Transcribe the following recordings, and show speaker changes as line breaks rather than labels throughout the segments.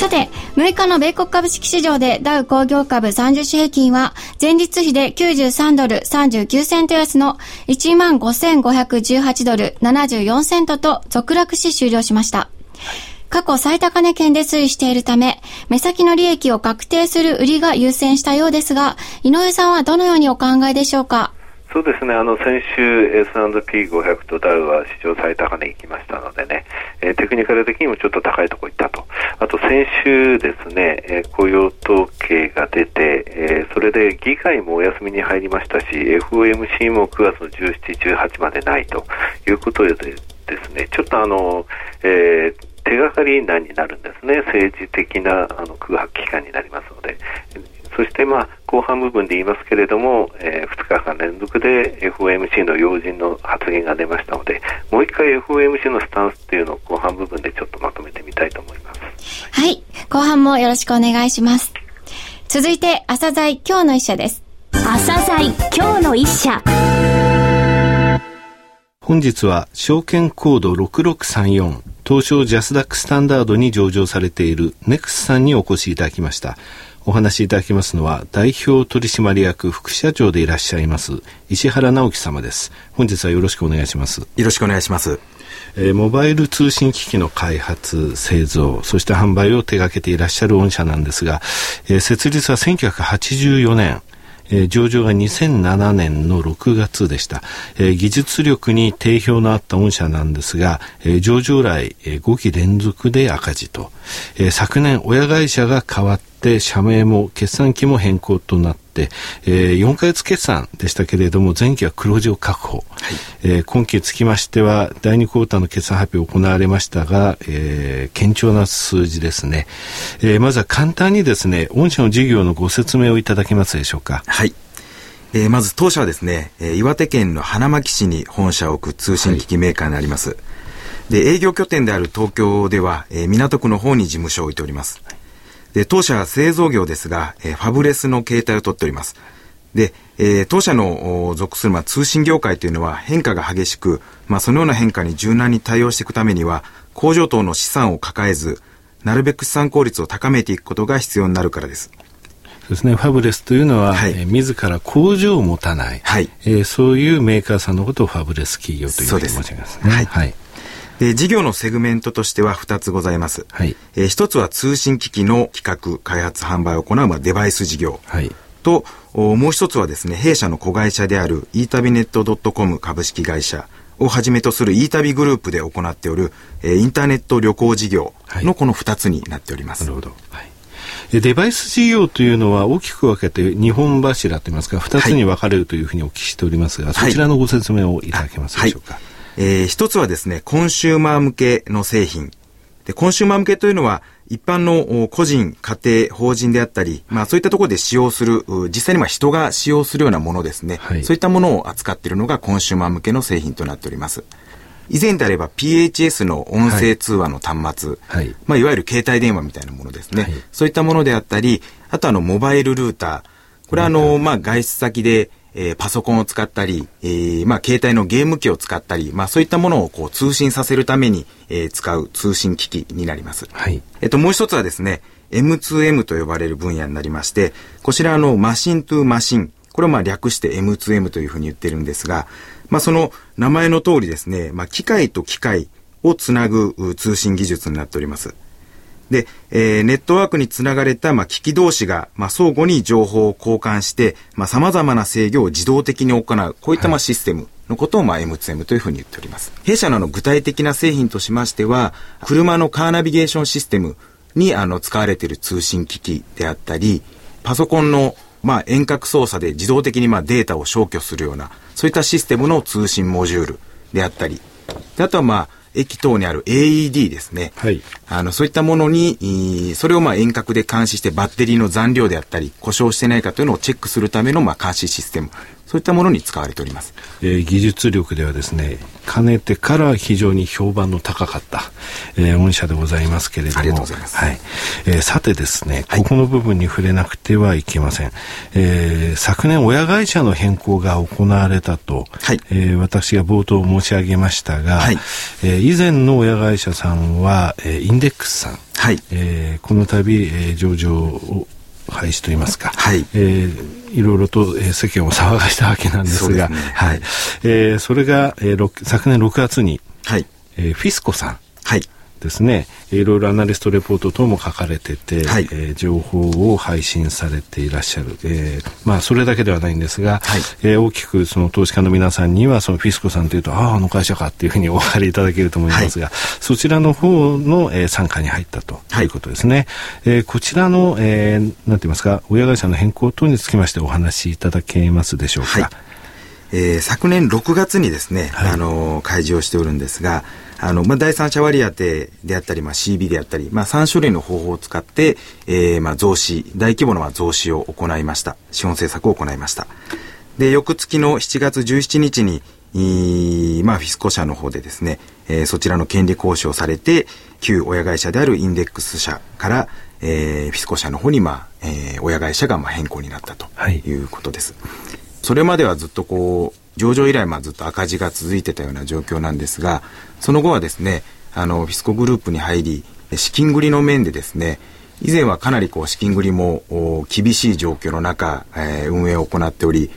さて、6日の米国株式市場でダウ工業株30種平均は前日比で93ドル39セント安の15,518ドル74セントと続落し終了しました。過去最高値圏で推移しているため、目先の利益を確定する売りが優先したようですが、井上さんはどのようにお考えでしょうか？
そうですね、あの先週 S&P500 とダウは史上最高値行きましたのでね、えー、テクニカル的にもちょっと高いところ行ったと。あと先週ですね、えー、雇用統計が出て、えー、それで議会もお休みに入りましたし、FOMC も9月の17、18までないと。いうことでですね、ちょっとあの、えー、手がかり難になるんですね、政治的なあの空白期間になりますので、そしてまあ後半部分で言いますけれども、えー、2日間連続で FOMC の要人の発言が出ましたので、もう一回 FOMC のスタンスっていうのを後半部分でちょっとまとめてみたいと思います。
はい。後半もよろしくお願いします。続いて、朝鮮今日の一社です。
朝鮮今日の一社。
本日は証券コード6634東証ジャスダックスタンダードに上場されているネクスさんにお越しいただきました。お話しいただきますのは代表取締役副社長でいらっしゃいます石原直樹様です。本日はよろしくお願いします。よ
ろしくお願いします。
えー、モバイル通信機器の開発、製造、そして販売を手掛けていらっしゃる御社なんですが、えー、設立は1984年、えー、上場が2007年の6月でした、えー、技術力に定評のあった御社なんですが、えー、上場来、えー、5期連続で赤字と、えー、昨年親会社が変わって社名も決算期も変更となって、えー、4ヶ月決算でしたけれども前期は黒字を確保、はい。えー、今期つきましては第2クォーターの決算発表行われましたが、えー、堅調な数字ですね、えー、まずは簡単にですね御社の事業のご説明をいただけますでしょうか。
はい。えー、まず当社はですね、えー、岩手県の花巻市に本社を置く通信機器メーカーになります。はい、で、営業拠点である東京では、えー、港区の方に事務所を置いております。はいで、当社は製造業ですが、えー、ファブレスの形態をとっております。で、えー、当社の属する、まあ、通信業界というのは変化が激しく、まあ、そのような変化に柔軟に対応していくためには、工場等の資産を抱えず、なるべく資産効率を高めていくことが必要になるからです。
ですね、ファブレスというのは、はい、えー、自ら工場を持たない、はいえー、そういうメーカーさんのことをファブレス企業というふうに申しますね。はい、はい
で、事業のセグメントとしては2つございます。はい。えー、1つは通信機器の企画、開発、販売を行う、まあ、デバイス事業。はい。と、もう一つはですね、弊社の子会社である e 旅ネット .com 株式会社をはじめとする e 旅グループで行っておる、えー、インターネット旅行事業のこの2つになっております。
なるほど。はい。デバイス事業というのは大きく分けて2本柱といいますか2つに分かれるというふうにお聞きしておりますが、はい、そちらのご説明をいただけますでしょうか。はい
えー、一つはですね、コンシューマー向けの製品。で、コンシューマー向けというのは、一般の個人、家庭、法人であったり、まあそういったところで使用する、実際には人が使用するようなものですね。はい、そういったものを扱っているのがコンシューマー向けの製品となっております。以前であれば PHS の音声通話の端末、はい、まあいわゆる携帯電話みたいなものですね。はい、そういったものであったり、あとあのモバイルルーター、これはあの、まあ外出先でえー、パソコンを使ったり、えー、まあ、携帯のゲーム機を使ったり、まあ、そういったものをこう通信させるために、えー、使う通信機器になります。はい。えっと、もう一つはですね、M2M と呼ばれる分野になりまして、こちらのマシントゥマシン、これをまあ略して M2M というふうに言ってるんですが、まあ、その名前の通りですね、まあ、機械と機械をつなぐ通信技術になっております。で、えー、ネットワークにつながれた、まあ、機器同士が、まあ、相互に情報を交換して、まあ、様々な制御を自動的に行う、こういった、まあ、システムのことを、まあ、M2M というふうに言っております。弊社のあの、具体的な製品としましては、車のカーナビゲーションシステムに、あの、使われている通信機器であったり、パソコンの、まあ、遠隔操作で自動的に、まあ、データを消去するような、そういったシステムの通信モジュールであったり、あとは、まあ、駅等にある AED ですね。
はい。
あの、そういったものに、それをまあ遠隔で監視してバッテリーの残量であったり、故障してないかというのをチェックするためのまあ監視システム。そういったものに使われております。
えー、技術力ではですね、かねてから非常に評判の高かった、えー、御社でございますけれども。
ありがとうございます。
はい。えー、さてですね、ここの部分に触れなくてはいけません。えー、昨年親会社の変更が行われたと、はい、えー、私が冒頭申し上げましたが、はい、えー、以前の親会社さんは、えー、インデックスさん、はいえー、この度、えー、上場を廃止といいますか、はい。えー、いろいろと、えー、世間を騒がしたわけなんですが、すね、はい、えー、それが、えー、昨年6月に、はい。えー、フィスコさん、はいですね、いろいろアナリストレポート等も書かれてて、はい、えー、情報を配信されていらっしゃる。えー、まあ、それだけではないんですが、はい、えー、大きくその投資家の皆さんには、そのフィスコさんというと、ああ、あの会社かっていうふうに お分かりいただけると思いますが、はい、そちらの方の、えー、参加に入ったということですね。はい、えー、こちらの、えー、なんて言いますか、親会社の変更等につきましてお話しいただけますでしょうか。はい
えー、昨年6月にですね、はい、あの開示をしておるんですが、あの、まあ、第三者割当であったり、まあ、CB であったり、まあ、3種類の方法を使って、えー、まあ、増資、大規模な増資を行いました。資本政策を行いました。で、翌月の7月17日に、いまあ、フィスコ社の方でですね、えー、そちらの権利交渉されて、旧親会社であるインデックス社から、えー、フィスコ社の方に、まあ、えー、親会社がまあ変更になったということです。はい、それまではずっとこう、上場以来、まあ、ずっと赤字が続いてたような状況なんですが、その後はですね、あの、フィスコグループに入り、資金繰りの面でですね、以前はかなりこう資金繰りも厳しい状況の中、えー、運営を行っており、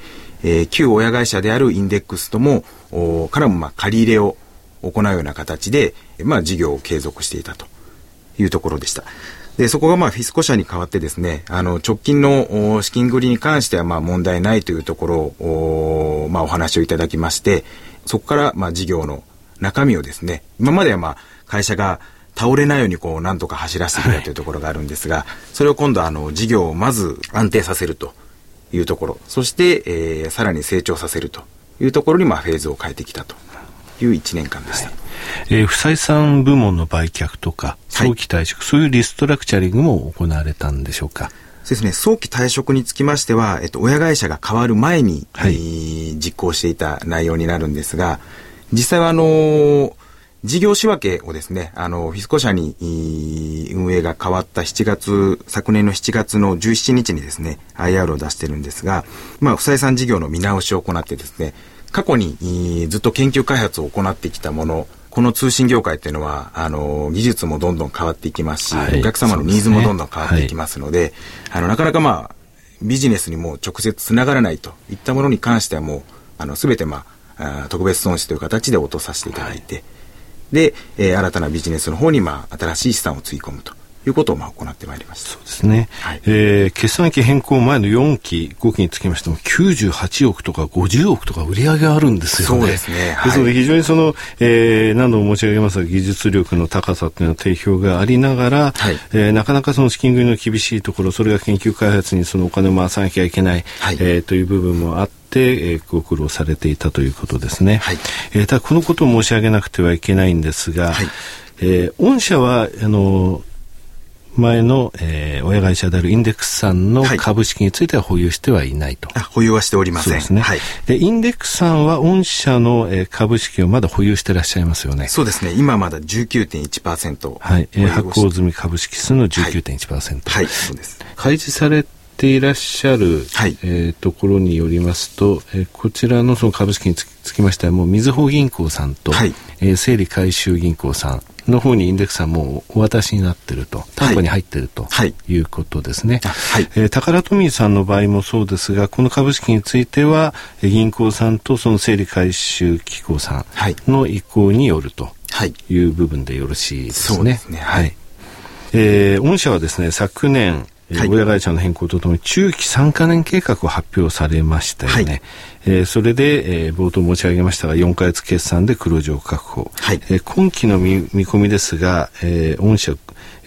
えー、旧親会社であるインデックスとも、からもまあ借り入れを行うような形で、まあ事業を継続していたというところでした。で、そこがまあフィスコ社に代わってですね、あの、直近の資金繰りに関してはまあ問題ないというところを、まあお話をいただきまして、そこからまあ事業の中身をですね、今まではまあ会社が倒れないようにこうなんとか走らせてきたというところがあるんですが、はい、それを今度あの事業をまず安定させるというところ、そして、えー、さらに成長させるというところにまあフェーズを変えてきたという1年間でした。はい
えー、不採算部門の売却とか、早期退職、はい、そういうリストラクチャリングも行われたんでしょうか？
そうですね、早期退職につきましては、えっと、親会社が変わる前に、はい、えー、実行していた内容になるんですが、実際はあのー、事業仕分けをですね、あの、フィスコ社に運営が変わった7月、昨年の7月の17日にですね、IR を出してるんですが、まあ、不採算事業の見直しを行ってですね、過去にずっと研究開発を行ってきたもの、この通信業界っていうのは、あの、技術もどんどん変わっていきますし、はい、お客様のニーズもどんどん変わっていきますので、でねはい、あの、なかなかまあ、ビジネスにも直接つながらないといったものに関してはもう、あの、すべてまあ、特別損失という形で落とさせていただいて、はい、で、えー、新たなビジネスの方にまあ、新しい資産をつぎ込むと。いうことをまあ行ってまいりました。
そうですね。はい、えー、決算期変更前の4期、5期につきましても98億とか50億とか売り上げあるんですよね。
そうですね。
はい、ですので非常にその、えー、何度も申し上げますが技術力の高さというのは定評がありながら、はい、えー、なかなかその資金繰りの厳しいところ、それが研究開発にそのお金を回さなきゃいけない、はい、えー、という部分もあって、えー、ご苦労されていたということですね。はい、えー、ただこのことを申し上げなくてはいけないんですが、はい、えー、御社はあの前の、えー、親会社であるインデックスさんの株式については保有してはいないと。
はい、保有はしておりません。そうですね。
はい。で、インデックスさんは御社の、えー、株式をまだ保有してらっしゃいますよね。
そうですね。今まだ19.1%。
はい。えー、発行済み株式数の19.1%。
はい、はい、そうです。
開示されていらっしゃる、はい、えー、ところによりますと、えー、こちらのその株式につきましてはもうみずほ銀行さんと、はい、えー、整理回収銀行さんの方にインデックスはもうお渡しになってると、担保に入ってると、はい、いうことですね。はい、えー、宝富さんの場合もそうですが、この株式については、銀行さんとその整理回収機構さんの意向によるという部分でよろしいですね。そうですね。はい。えー、御社はですね、昨年、はい、親会社の変更とともに中期3か年計画を発表されましたよね。はい、えー、それで、えー、冒頭申し上げましたが、4か月決算で黒字を確保。はい、えー、今期の見見込みですが、えー、御社、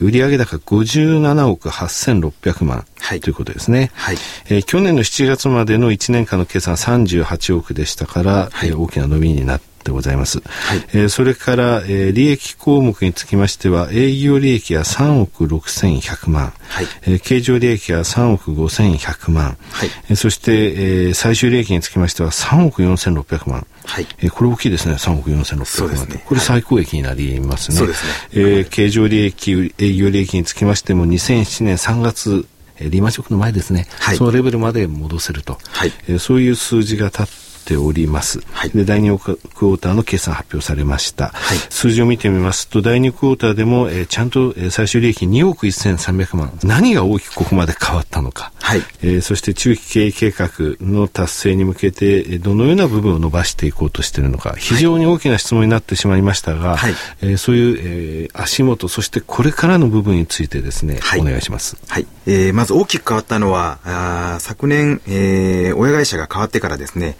売上高57億8600万、はい、ということですね、はいえー。去年の7月までの1年間の決算38億でしたから、はい、えー、大きな伸びになってでございます。はい、えー、それから、えー、利益項目につきましては、営業利益は3億6100万、はい、えー、経常利益は3億5100万、はい。えー、そして、えー、最終利益につきましては3億4600万、はい、えー、これ大きいですね、3億4600万、ね、これ最高益になりますね。そうですね。えー、経常利益、営業利益につきましても2007年3月リーマンショックの前ですね、はい、そのレベルまで戻せると、はい。えー、そういう数字が立っております。はい、で第2クォーターの決算発表されました。はい、数字を見てみますと、第2クォーターでも、えー、ちゃんと、えー、最終利益2億1300万。何が大きくここまで変わったのか。はいえー、そして中期経営計画の達成に向けて、どのような部分を伸ばしていこうとしているのか、非常に大きな質問になってしまいましたが、はいえー、そういう、えー、足元、そしてこれからの部分についてですね、はい、お願いします。
はい。えー、まず大きく変わったのは、あ昨年、えー、親会社が変わってからですね、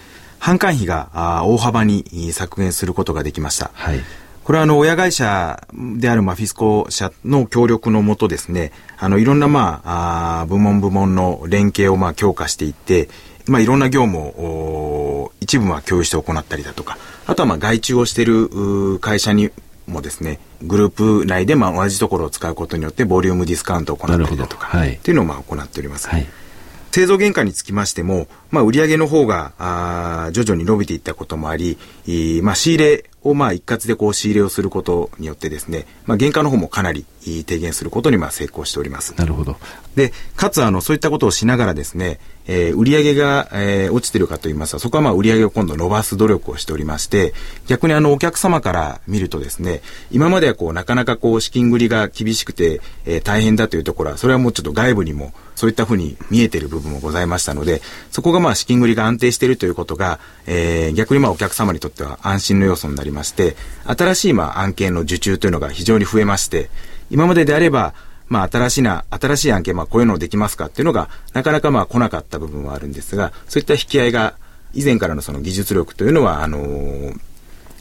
販管費が大幅に削減することができました。はい、これはあの親会社であるまあフィスコ社の協力のもとですね、あのいろんなまああ部門部門の連携をまあ強化していって、まあいろんな業務を一部は共有して行ったりだとか、あとはまあ外注をしている会社にもですね、グループ内でまあ同じところを使うことによってボリュームディスカウントを行ったりだとか、はい、っていうのをまあ行っております。はい製造原価につきましても、まあ、売上の方があ徐々に伸びていったこともあり、まあ、仕入れをまあ一括でこう仕入れをすることによってですね、まあ、原価の方もかなり低減することにまあ成功しております。
なるほど。
で、かつあのそういったことをしながらですね、えー、売上が、えー、落ちてるかと言いますと、そこはまあ売上を今度伸ばす努力をしておりまして、逆にあのお客様から見るとですね、今まではこうなかなかこう資金繰りが厳しくて、えー、大変だというところは、それはもうちょっと外部にもそういったふうに見えてる部分もございましたので、そこがまあ資金繰りが安定しているということが、えー、逆にまあお客様にとっては安心の要素になりまして、新しいまあ案件の受注というのが非常に増えまして、今までであれば、まあ、新しいな、新しい案件、まあ、こういうのできますかっていうのが、なかなかまあ、来なかった部分はあるんですが、そういった引き合いが、以前からのその技術力というのは、あのー、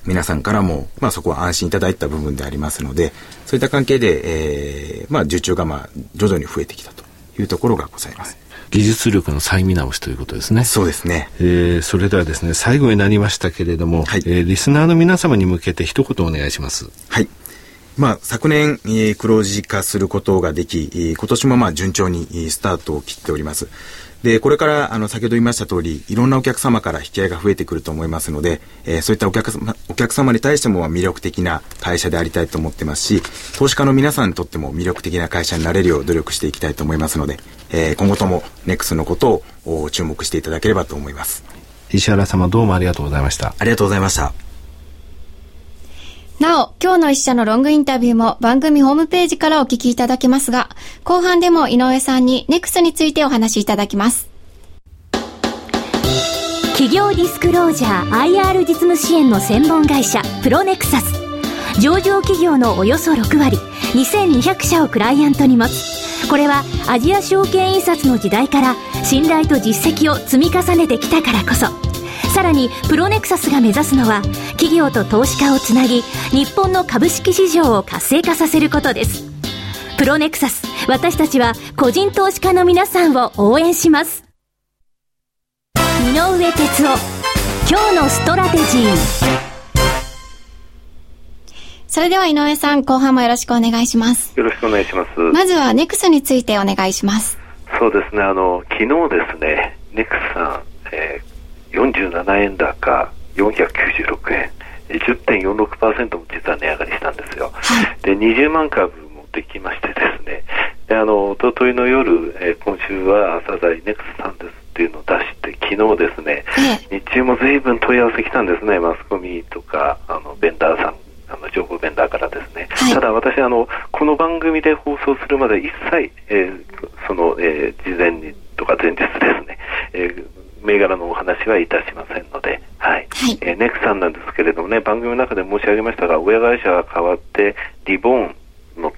皆さんからも、まあ、そこは安心いただいた部分でありますので、そういった関係で、えー、まあ、受注がまあ、徐々に増えてきたというところがございます。
技術力の再見直しということですね。
そうですね。
えー、それではですね、最後になりましたけれども、はい、えー、リスナーの皆様に向けて一言お願いします。
はい。まあ、昨年、えー、黒字化することができ、えー、今年もまあ順調にスタートを切っております。で、これから、あの、先ほど言いました通り、いろんなお客様から引き合いが増えてくると思いますので、えー、そういったお客様、お客様に対しても魅力的な会社でありたいと思ってますし、投資家の皆さんにとっても魅力的な会社になれるよう努力していきたいと思いますので、えー、今後ともネックスのことを注目していただければと思います。
石原様どうもありがとうございました。
ありがとうございました。
なお、今日の一社のロングインタビューも番組ホームページからお聞きいただけますが、後半でも井上さんにネクスについてお話しいただきます。
企業ディスクロージャー IR 実務支援の専門会社プロネクサス。上場企業のおよそ6割、2200社をクライアントに持つ。これはアジア証券印刷の時代から信頼と実績を積み重ねてきたからこそ。さらにプロネクサスが目指すのは企業と投資家をつなぎ日本の株式市場を活性化させることですプロネクサス私たちは個人投資家の皆さんを応援します井上哲夫今日のストラテジー
それでは井上さん、後半もよろしくお願いします。
よろしくお願いします。
まずはネクスについてお願いします。
そうですね、あの、昨日ですね、ネクスさん、えー47円高496円。10.46%も実は値上がりしたんですよ、で20万株もできましてですね。であの一昨日の夜、えー、今週は朝鮮ネクスさんですっていうのを出して昨日ですね、日中も随分問い合わせ来たんですね。マスコミとかあのベンダーさんあの情報ベンダーからですね、はい、ただ私あのこの番組で放送するまで一切、えー、その、えー、事前にとか前日ですね、えー銘柄のお話はいたしませんので、はい。はい、えー、ネクさんなんですけれどもね、番組の中で申し上げましたが、親会社が変わって、リボーンの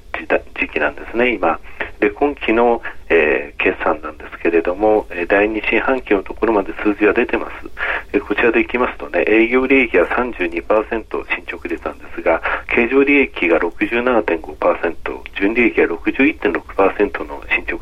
時期なんですね、今。で、今期の、えー、決算なんですけれども、えー、第2四半期のところまで数字は出てます。えー、こちらでいきますとね、営業利益は32%進捗率なんですが、経常利益が67.5%、純利益は61.6%の進捗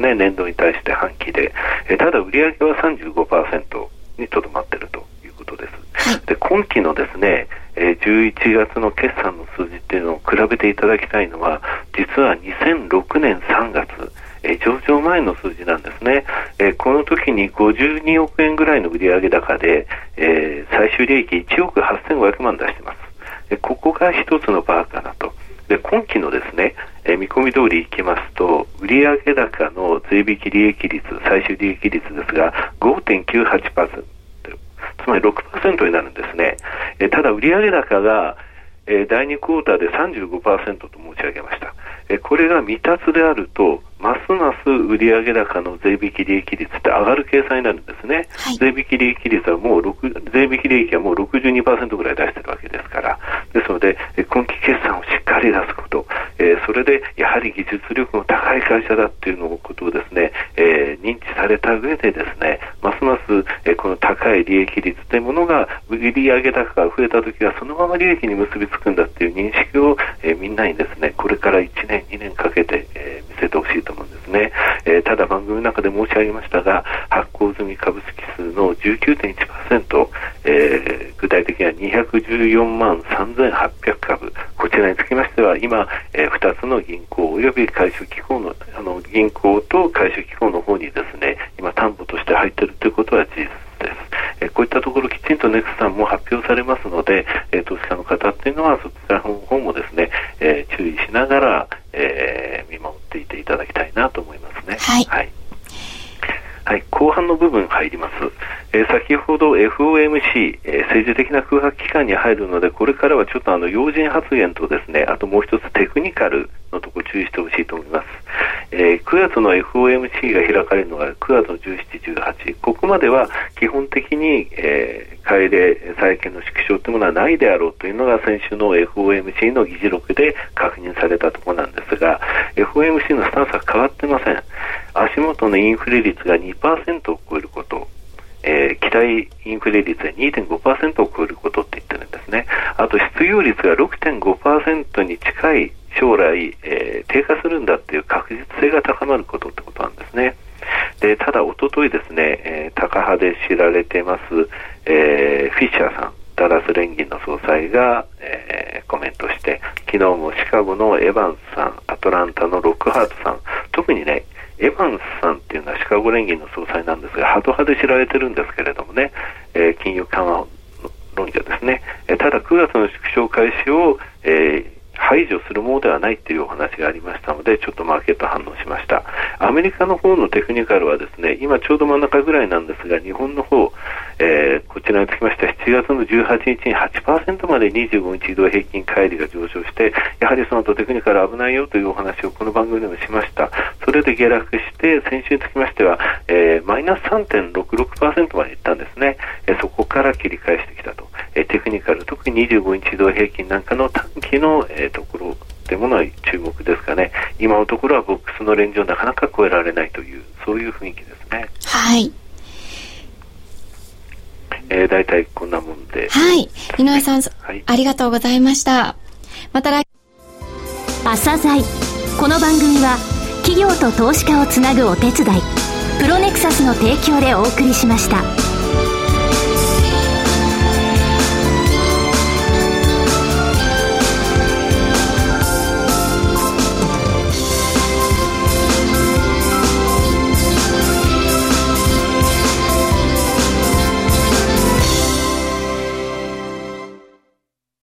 ですね、年度に対して半期で。えー、ただ、売上は35%にとどまっているということです。はい、で今期のですね、えー、11月の決算の数字っていうのを比べていただきたいのは実は2006年3月えー、上場前の数字なんですね、えー、この時に52億円ぐらいの売上高で、えー、最終利益1億8500万出してます、えここが一つのバーかなと。で今期のですね、え見込み通りいきますと売上高の税引き利益率最終利益率ですが5.98%つまり6%になるんですね、えただ売上高がえ第2クォーターで35%と申し上げました。えこれが未達であると、ますます売上高の税引き利益率って上がる計算になるんですね。はい、税引き利益率はもう6、税引き利益はもう62%ぐらい出してるわけですから。ですので、今期決算をしっかり出すこと、えー、それでやはり技術力の高い会社だっていうのことをですね、えー、認知された上でですね、ますます、えー、この高い利益率というものが売上高が増えた時はそのまま利益に結びつくんだっていう認識を、えー、みんなにですね、これから1年、2年かけて、えー、見せてほしいと思うんですね。えー、ただ番組の中で申し上げましたが、発行済み株式数の19.1%、えー、具体的には214万3800株、こちらにつきましては今、えー、2つの銀行及び回収機構のあの銀行と回収機構の方にですね今担保として入っているということは事実です。えこういったところきちんとネクスさんも発表されますので、え投資家の方っていうのはそちらの方もですね、え注意しながら、え見守っていていただきたいなと思いますね。
はい、はい
はい、後半の部分入ります。えー、先ほど FOMC、えー、政治的な空白期間に入るので、これからはちょっとあの要人発言とですね、あともう一つテクニカルのとこ注意してほしいと思います。えー、9月の FOMC が開かれるのが9月の17、18、ここまでは基本的に、えー、改例、債券の縮小というものはないであろうというのが先週の FOMC の議事録で確認されたところなんですが、FOMC のスタンスは変わってません。足元のインフレ率が2%を超えること、えー、期待インフレ率が2.5%を超えることって言ってるんですね。あと失業率が6.5%に近い将来、えー、低下するんだっていう確実性が高まることってことなんですね。でただ、おとといですね、えー、タカ派で知られてます、えー、フィッシャーさん、ダラス連銀の総裁が、えー、コメントして、昨日もシカゴのエヴァンスさん、アトランタのロックハートさん、特にね、エヴァンスさんっていうのはシカゴ連銀の総裁なんですが、ハト派で知られてるんですけれどもね、えー、金融緩和論者ですね。え、ただ9月の縮小開始を、えー排除するものではないというお話がありましたので、ちょっとマーケット反応しました。アメリカの方のテクニカルはですね、今ちょうど真ん中ぐらいなんですが、日本の方、えー、こちらにつきましては7月の18日に8%まで25日移動平均乖離が上昇して、やはりその後テクニカル危ないよというお話をこの番組でもしました。それで下落して、先週につきましては、えー、マイナス3.66%までいったんですね。えー、そこから切り返して。テクニカル、特に25日移動平均なんかの短期の、えー、ところというものは注目ですかね。今のところはボックスのレンジをなかなか超えられないという、そういう雰囲気ですね。
はい。
えー、大体こんなもんで。
はい。井上さん、はい、ありがとうございました。また来。
朝鮮この番組は企業と投資家をつなぐお手伝いプロネクサスの提供でお送りしました。